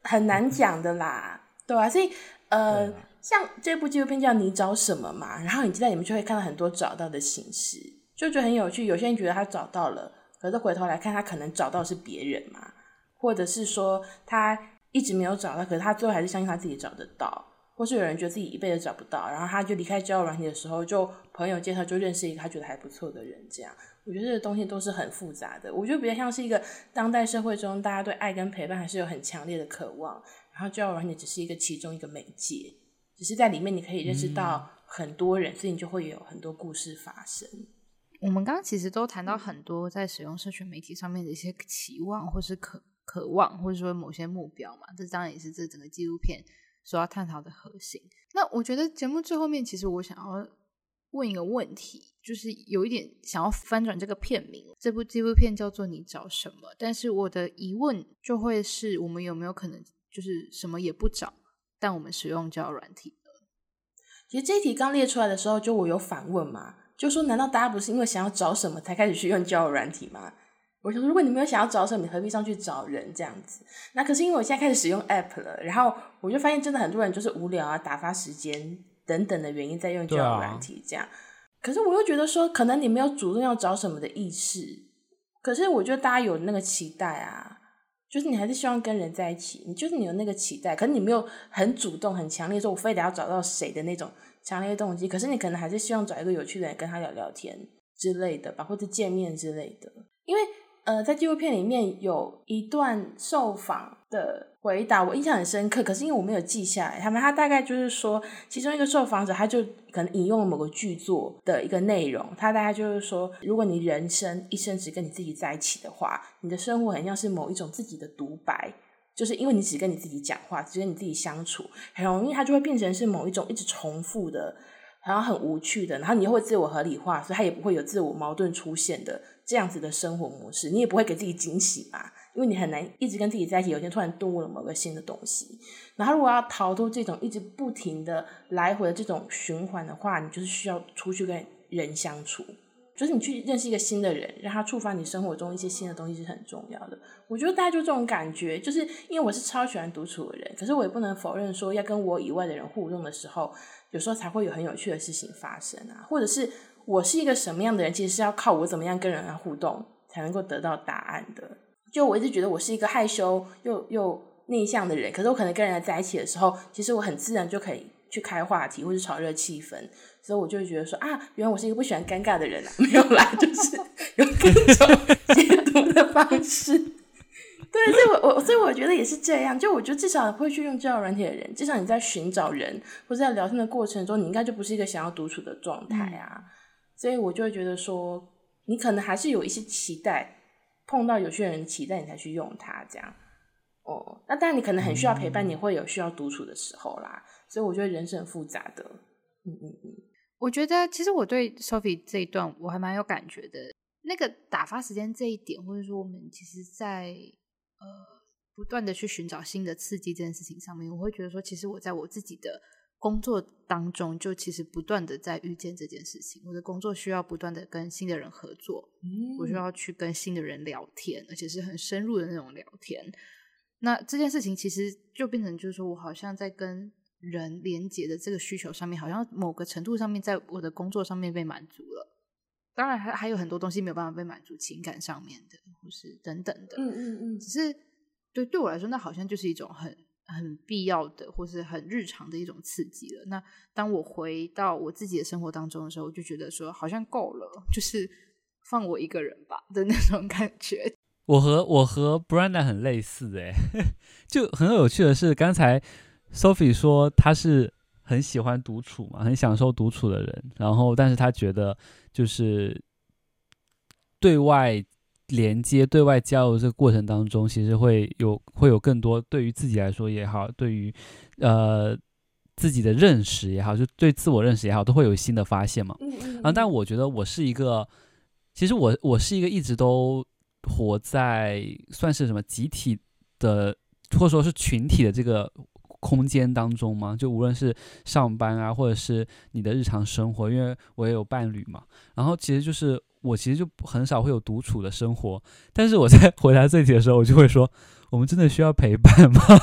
很难讲的啦，对吧、啊？所以呃。像这部纪录片叫你找什么嘛，然后你在里面就会看到很多找到的形式，就觉得很有趣。有些人觉得他找到了，可是回头来看，他可能找到是别人嘛，或者是说他一直没有找到，可是他最后还是相信他自己找得到，或是有人觉得自己一辈子找不到，然后他就离开交友软体的时候，就朋友介绍就认识一个他觉得还不错的人，这样。我觉得这个东西都是很复杂的，我觉得比较像是一个当代社会中大家对爱跟陪伴还是有很强烈的渴望，然后交友软体只是一个其中一个媒介。只是在里面，你可以认识到很多人，嗯，所以你就会有很多故事发生。我们刚刚其实都谈到很多在使用社群媒体上面的一些期望，或是渴渴望，或者说某些目标嘛。这当然也是这整个纪录片所要探讨的核心。那我觉得节目最后面，其实我想要问一个问题，就是有一点想要翻转这个片名。这部纪录片叫做《你找什么》，但是我的疑问就会是我们有没有可能就是什么也不找？但我们使用交友软体的，其实这一题刚列出来的时候，就我有反问嘛，就说难道大家不是因为想要找什么才开始去用交友软体吗？我想说，如果你没有想要找什么，你何必上去找人这样子？那可是因为我现在开始使用 App 了，然后我就发现真的很多人就是无聊啊、打发时间等等的原因在用交友软体这样。啊、可是我又觉得说，可能你没有主动要找什么的意识，可是我觉得大家有那个期待啊。就是你还是希望跟人在一起，你就是你有那个期待，可是你没有很主动、很强烈说，我非得要找到谁的那种强烈的动机。可是你可能还是希望找一个有趣的人跟他聊聊天之类的吧，或者见面之类的。因为呃，在纪录片里面有一段受访的回答，我印象很深刻。可是因为我没有记下来，他们他大概就是说，其中一个受访者他就可能引用了某个剧作的一个内容，他大概就是说，如果你人生一生只跟你自己在一起的话，你的生活很像是某一种自己的独白，就是因为你只跟你自己讲话，只跟你自己相处，很容易它就会变成是某一种一直重复的，然后很无趣的，然后你又会自我合理化，所以它也不会有自我矛盾出现的。这样子的生活模式，你也不会给自己惊喜吧，因为你很难一直跟自己在一起，有一天突然顿悟了某个新的东西。然后，如果要逃脱这种一直不停的来回的这种循环的话，你就是需要出去跟人相处，就是你去认识一个新的人，让他触发你生活中一些新的东西是很重要的。我觉得大家就这种感觉，就是因为我是超喜欢独处的人，可是我也不能否认说，要跟我以外的人互动的时候，有时候才会有很有趣的事情发生啊，或者是。我是一个什么样的人，其实是要靠我怎么样跟人来互动才能够得到答案的。就我一直觉得我是一个害羞又又内向的人，可是我可能跟人家在一起的时候，其实我很自然就可以去开话题或者炒热气氛，所以我就会觉得说啊，原来我是一个不喜欢尴尬的人啊，没有啦，就是有各种解读的方式。对，所以我我所以我觉得也是这样，就我觉得至少会去用交友软体的人，至少你在寻找人或者在聊天的过程中，你应该就不是一个想要独处的状态啊。所以我就会觉得说，你可能还是有一些期待，碰到有些人期待你才去用它这样。哦，那当然你可能很需要陪伴，你会有需要独处的时候啦。嗯、所以我觉得人是很复杂的。嗯嗯嗯，我觉得其实我对 Sophie 这一段我还蛮有感觉的。那个打发时间这一点，或者说我们其实在，在呃不断的去寻找新的刺激这件事情上面，我会觉得说，其实我在我自己的工作当中，就其实不断的在遇见这件事情。我的工作需要不断的跟新的人合作，嗯、我需要去跟新的人聊天，而且是很深入的那种聊天。那这件事情其实就变成就是说我好像在跟人连接的这个需求上面，好像某个程度上面在我的工作上面被满足了。当然还还有很多东西没有办法被满足，情感上面的或是等等的。嗯嗯嗯。只是对对我来说，那好像就是一种很很必要的或是很日常的一种刺激了。那当我回到我自己的生活当中的时候，我就觉得说好像够了，就是放我一个人吧的那种感觉。我和我和 Brenda 很类似诶，就很有趣的是，刚才 Sophie 说她是很喜欢独处嘛，很享受独处的人，然后但是她觉得就是对外连接、对外交流这个过程当中，其实会有会有更多对于自己来说也好，对于呃自己的认识也好，就对自我认识也好，都会有新的发现嘛。然后但我觉得我是一个，其实我我是一个一直都。活在算是什么集体的，或者说是群体的这个空间当中吗？就无论是上班啊，或者是你的日常生活，因为我也有伴侣嘛。然后其实就是我其实就很少会有独处的生活。但是我在回答这题的时候，我就会说：我们真的需要陪伴吗？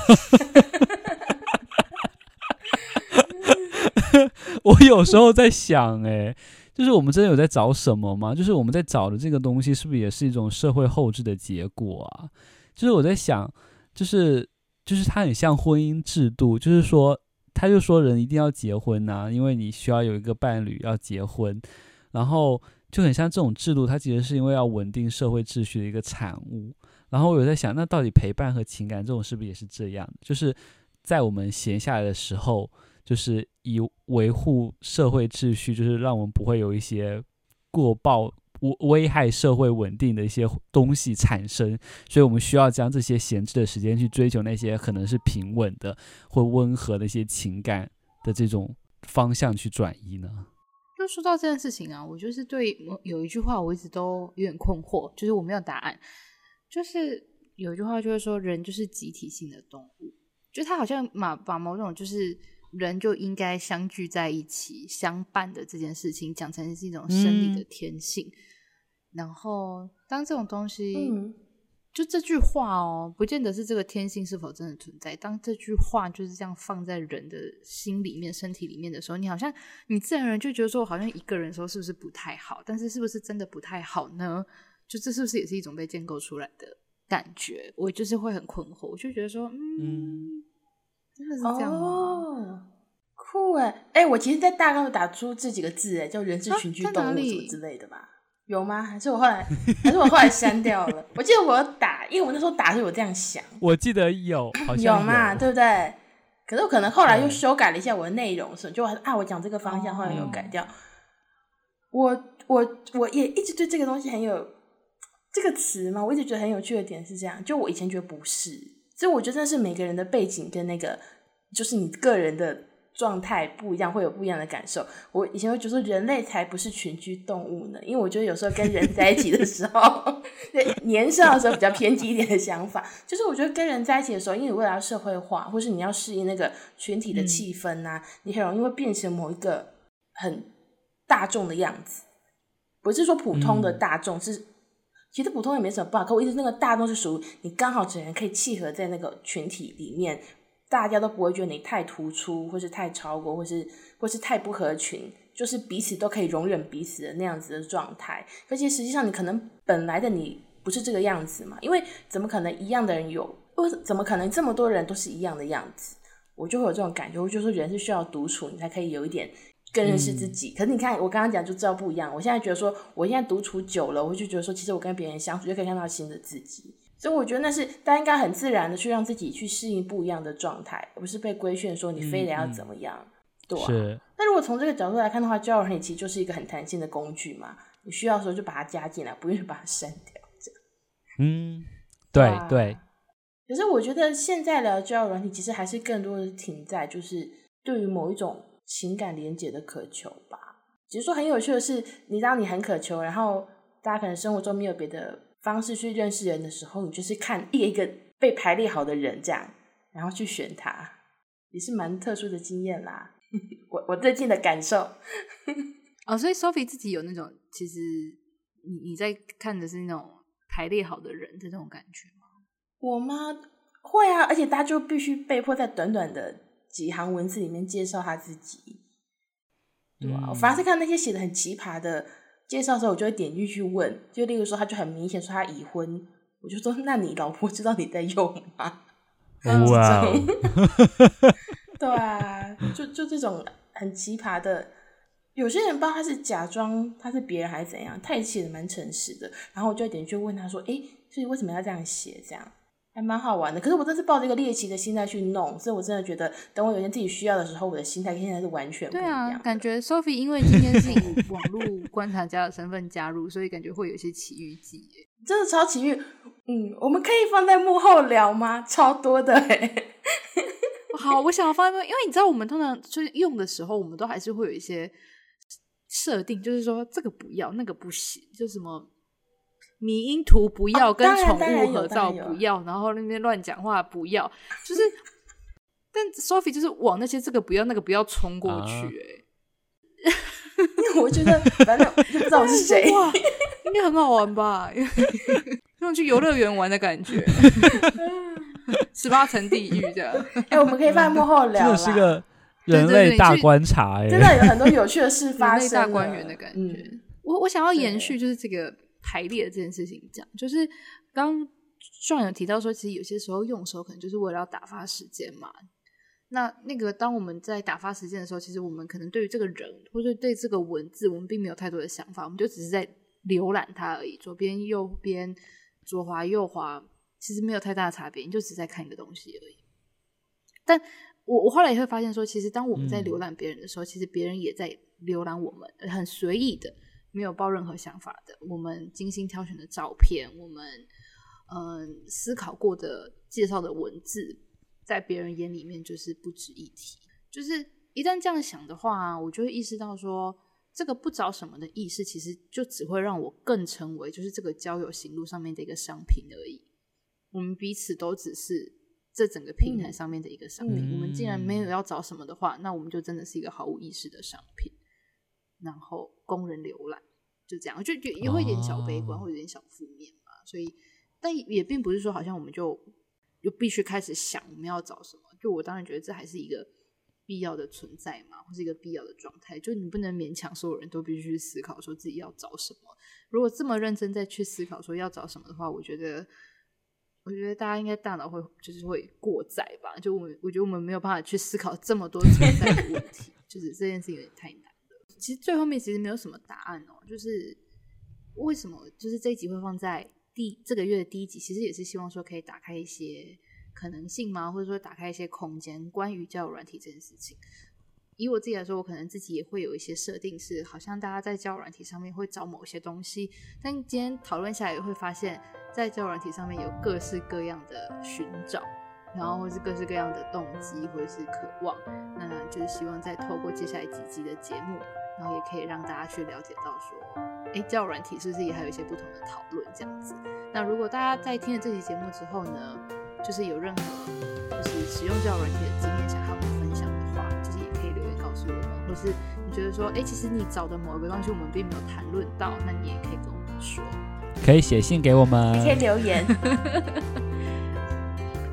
我有时候在想，诶。就是我们真的有在找什么吗？就是我们在找的这个东西，是不是也是一种社会后置的结果啊？就是我在想，就是就是它很像婚姻制度，就是说，他就说人一定要结婚呐，因为你需要有一个伴侣要结婚，然后就很像这种制度，它其实是因为要稳定社会秩序的一个产物。然后我有在想，那到底陪伴和情感这种是不是也是这样？就是在我们闲下来的时候。就是以维护社会秩序，就是让我们不会有一些过暴危危害社会稳定的一些东西产生，所以我们需要将这些闲置的时间去追求那些可能是平稳的或温和的一些情感的这种方向去转移呢？就说到这件事情啊，我就是对有一句话我一直都有点困惑，就是我没有答案，就是有一句话就是说人就是集体性的动物，就他好像把把某种就是。人就应该相聚在一起相伴的这件事情，讲成是一种生理的天性。嗯、然后，当这种东西，嗯、就这句话哦，不见得是这个天性是否真的存在。当这句话就是这样放在人的心里面、身体里面的时候，你好像你自然而然就觉得说，我好像一个人的时候是不是不太好？但是，是不是真的不太好呢？就这是不是也是一种被建构出来的感觉？我就是会很困惑，我就觉得说，嗯。嗯真的是这样吗？哦、酷哎哎、欸，我其实，在大纲打出这几个字哎，叫“人是群居动物”什么之类的吧？啊、有吗？还是我后来，还是我后来删掉了？我记得我有打，因为我那时候打是我这样想。我记得有，好 像有，有嘛，对不对？可是我可能后来又修改了一下我的内容，所以就啊，我讲这个方向后来有改掉。哦、我我我也一直对这个东西很有这个词嘛，我一直觉得很有趣的点是这样，就我以前觉得不是。所以我觉得那是每个人的背景跟那个，就是你个人的状态不一样，会有不一样的感受。我以前会觉得人类才不是群居动物呢，因为我觉得有时候跟人在一起的时候，对年少的时候比较偏激一点的想法，就是我觉得跟人在一起的时候，因为你为了要社会化，或是你要适应那个群体的气氛呐、啊，嗯、你很容易会变成某一个很大众的样子，不是说普通的大众、嗯、是。其实普通也没什么不好，可我意思那个大众是属于你刚好整人可以契合在那个群体里面，大家都不会觉得你太突出，或是太超过，或是或是太不合群，就是彼此都可以容忍彼此的那样子的状态。而且实际上你可能本来的你不是这个样子嘛，因为怎么可能一样的人有，或怎么可能这么多人都是一样的样子？我就会有这种感觉，我就说人是需要独处，你才可以有一点更认识自己。可是你看，我刚刚讲就知道不一样。我现在觉得说，我现在独处久了，我就觉得说，其实我跟别人相处就可以看到新的自己。所以我觉得那是大家应该很自然的去让自己去适应不一样的状态，而不是被规劝说你非得要怎么样，嗯、对啊。是。那如果从这个角度来看的话，交友软体其实就是一个很弹性的工具嘛，你需要的时候就把它加进来，不愿意把它删掉，这样。嗯，对对。对可是我觉得现在聊交友软体，其实还是更多的停在就是对于某一种情感连结的渴求吧。只是说很有趣的是，你当你很渴求，然后大家可能生活中没有别的方式去认识人的时候，你就是看一个一个被排列好的人这样，然后去选他，也是蛮特殊的经验啦。我我最近的感受。哦，所以 Sophie 自己有那种，其实你你在看的是那种排列好的人的这种感觉吗？我吗？会啊，而且他就必须被迫在短短的几行文字里面介绍他自己，对吧？嗯、我反而是看那些写的很奇葩的介绍的时候，我就会点进去问。就例如说，他就很明显说他已婚，我就说：“那你老婆知道你在用吗？”哇，对啊，就就这种很奇葩的，有些人不知道他是假装他是别人还是怎样，他也写的蛮诚实的。然后我就点进去问他说：“哎，所以为什么要这样写？这样？”还蛮好玩的，可是我真是抱着一个猎奇的心态去弄，所以我真的觉得，等我有一天自己需要的时候，我的心态跟现在是完全不一样。对啊，感觉 Sophie 因为今天是以网络观察家的身份加入，所以感觉会有一些奇遇记耶，真的超奇遇。嗯，我们可以放在幕后聊吗？超多的哎。好，我想要放在幕，因为你知道，我们通常就是用的时候，我们都还是会有一些设定，就是说这个不要，那个不行，就什么。迷因图不要，哦、跟宠物合照不要，然，然后那边乱讲话不要，就是，但 Sophie 就是往那些这个不要那个不要冲过去，哎、啊，我觉得 反正不知道是谁，哇，应该很好玩吧？那种去游乐园玩的感觉，十八层地狱这样。哎、欸，我们可以放在幕后聊，这是个人类大观察，哎，真的有很多有趣的事发生，大观园的感觉。嗯、我我想要延续就是这个。排列的这件事情，讲就是刚刚 John 有提到说，其实有些时候用的时候，可能就是为了要打发时间嘛。那那个当我们在打发时间的时候，其实我们可能对于这个人或者对这个文字，我们并没有太多的想法，我们就只是在浏览它而已，左边右边，左滑右滑，其实没有太大的差别，你就只是在看一个东西而已。但我我后来也会发现说，其实当我们在浏览别人的时候，嗯、其实别人也在浏览我们，很随意的。没有抱任何想法的，我们精心挑选的照片，我们嗯思考过的介绍的文字，在别人眼里面就是不值一提。就是一旦这样想的话，我就会意识到说，这个不找什么的意识，其实就只会让我更成为就是这个交友行路上面的一个商品而已。我们彼此都只是这整个平台上面的一个商品。嗯、我们既然没有要找什么的话，那我们就真的是一个毫无意识的商品。然后供人浏览，就这样，就就也会有点小悲观，或者有点小负面嘛。所以，但也并不是说好像我们就就必须开始想我们要找什么。就我当然觉得这还是一个必要的存在嘛，或是一个必要的状态。就你不能勉强所有人都必须去思考说自己要找什么。如果这么认真再去思考说要找什么的话，我觉得，我觉得大家应该大脑会就是会过载吧。就我我觉得我们没有办法去思考这么多存在的问题，就是这件事情有点太难。其实最后面其实没有什么答案哦，就是为什么就是这一集会放在第这个月的第一集，其实也是希望说可以打开一些可能性嘛，或者说打开一些空间，关于交友软体这件事情。以我自己来说，我可能自己也会有一些设定，是好像大家在交友软体上面会找某些东西，但今天讨论下来也会发现，在交友软体上面有各式各样的寻找。然后或是各式各样的动机或者是渴望，那就是希望再透过接下来几集的节目，然后也可以让大家去了解到说，哎，交友软体是不是也还有一些不同的讨论这样子？那如果大家在听了这期节目之后呢，就是有任何就是使用交友软体的经验想和我们分享的话，就是也可以留言告诉我们，或是你觉得说，哎，其实你找的某一个东西我们并没有谈论到，那你也可以跟我们说，可以写信给我们，可以留言。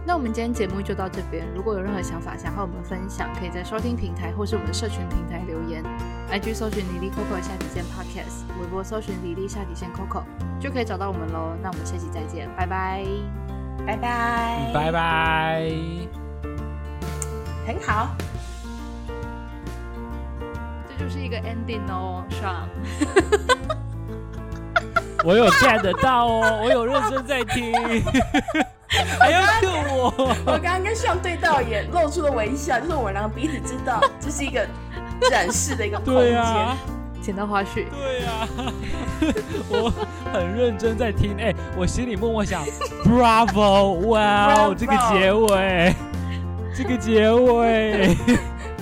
那我们今天节目就到这边。如果有任何想法想和我们分享，可以在收听平台或是我们的社群平台留言。IG 搜寻李丽 Coco 下底线 Podcast，微博搜寻李丽下底线 Coco 就可以找到我们喽。那我们下期再见，拜拜，拜拜，拜拜。很好。这就是一个 ending 哦，爽。我有 get 到哦，我有认真在听。还要救我？我刚刚跟上对到眼，露出了微笑，就是我们两个彼此知道这是一个展示的一个空间。啊，剪刀花絮。对呀、啊，我很认真在听。哎、欸，我心里默默想，Bravo，哇、wow，这个结尾，这个结尾，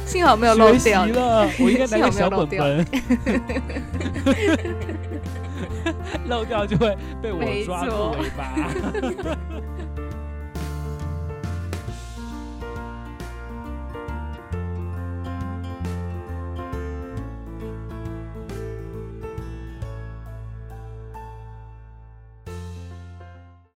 幸好没有漏掉了。我应该拿个小本本。漏掉就会被我抓住尾巴。